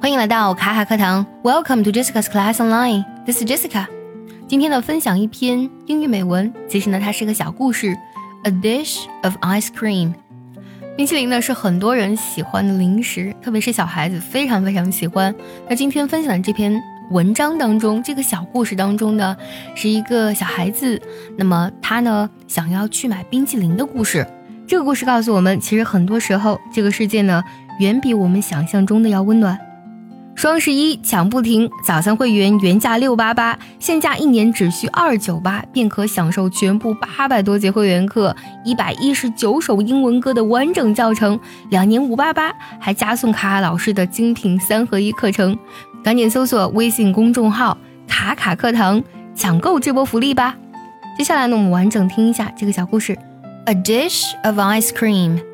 欢迎来到卡卡课堂，Welcome to Jessica's Class Online. This is Jessica. 今天呢，分享一篇英语美文。其实呢，它是个小故事，A dish of ice cream. 冰淇淋呢是很多人喜欢的零食，特别是小孩子非常非常喜欢。那今天分享的这篇文章当中，这个小故事当中呢，是一个小孩子，那么他呢想要去买冰淇淋的故事。这个故事告诉我们，其实很多时候这个世界呢，远比我们想象中的要温暖。双十一抢不停，早餐会员原价六八八，现价一年只需二九八，便可享受全部八百多节会员课、一百一十九首英文歌的完整教程，两年五八八，还加送卡卡老师的精品三合一课程。赶紧搜索微信公众号“卡卡课堂”，抢购这波福利吧！接下来呢，我们完整听一下这个小故事。A dish of ice cream.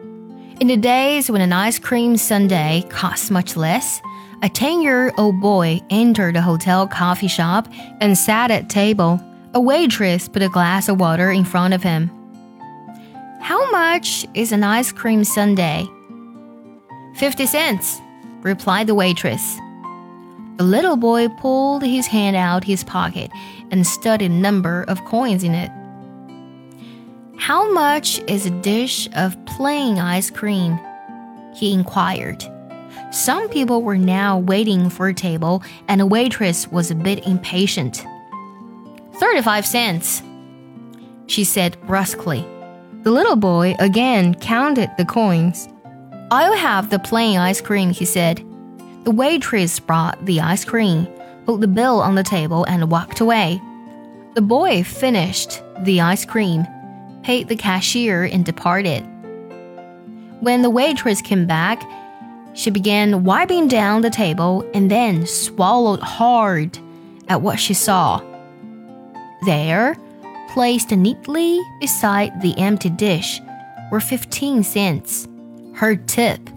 In the days when an ice cream sundae cost much less. A 10 year old boy entered a hotel coffee shop and sat at table. A waitress put a glass of water in front of him. How much is an ice cream sundae? Fifty cents, replied the waitress. The little boy pulled his hand out his pocket and studied a number of coins in it. How much is a dish of plain ice cream? he inquired. Some people were now waiting for a table, and the waitress was a bit impatient. Thirty five cents, she said brusquely. The little boy again counted the coins. I'll have the plain ice cream, he said. The waitress brought the ice cream, put the bill on the table, and walked away. The boy finished the ice cream, paid the cashier, and departed. When the waitress came back, she began wiping down the table and then swallowed hard at what she saw. There, placed neatly beside the empty dish, were 15 cents, her tip.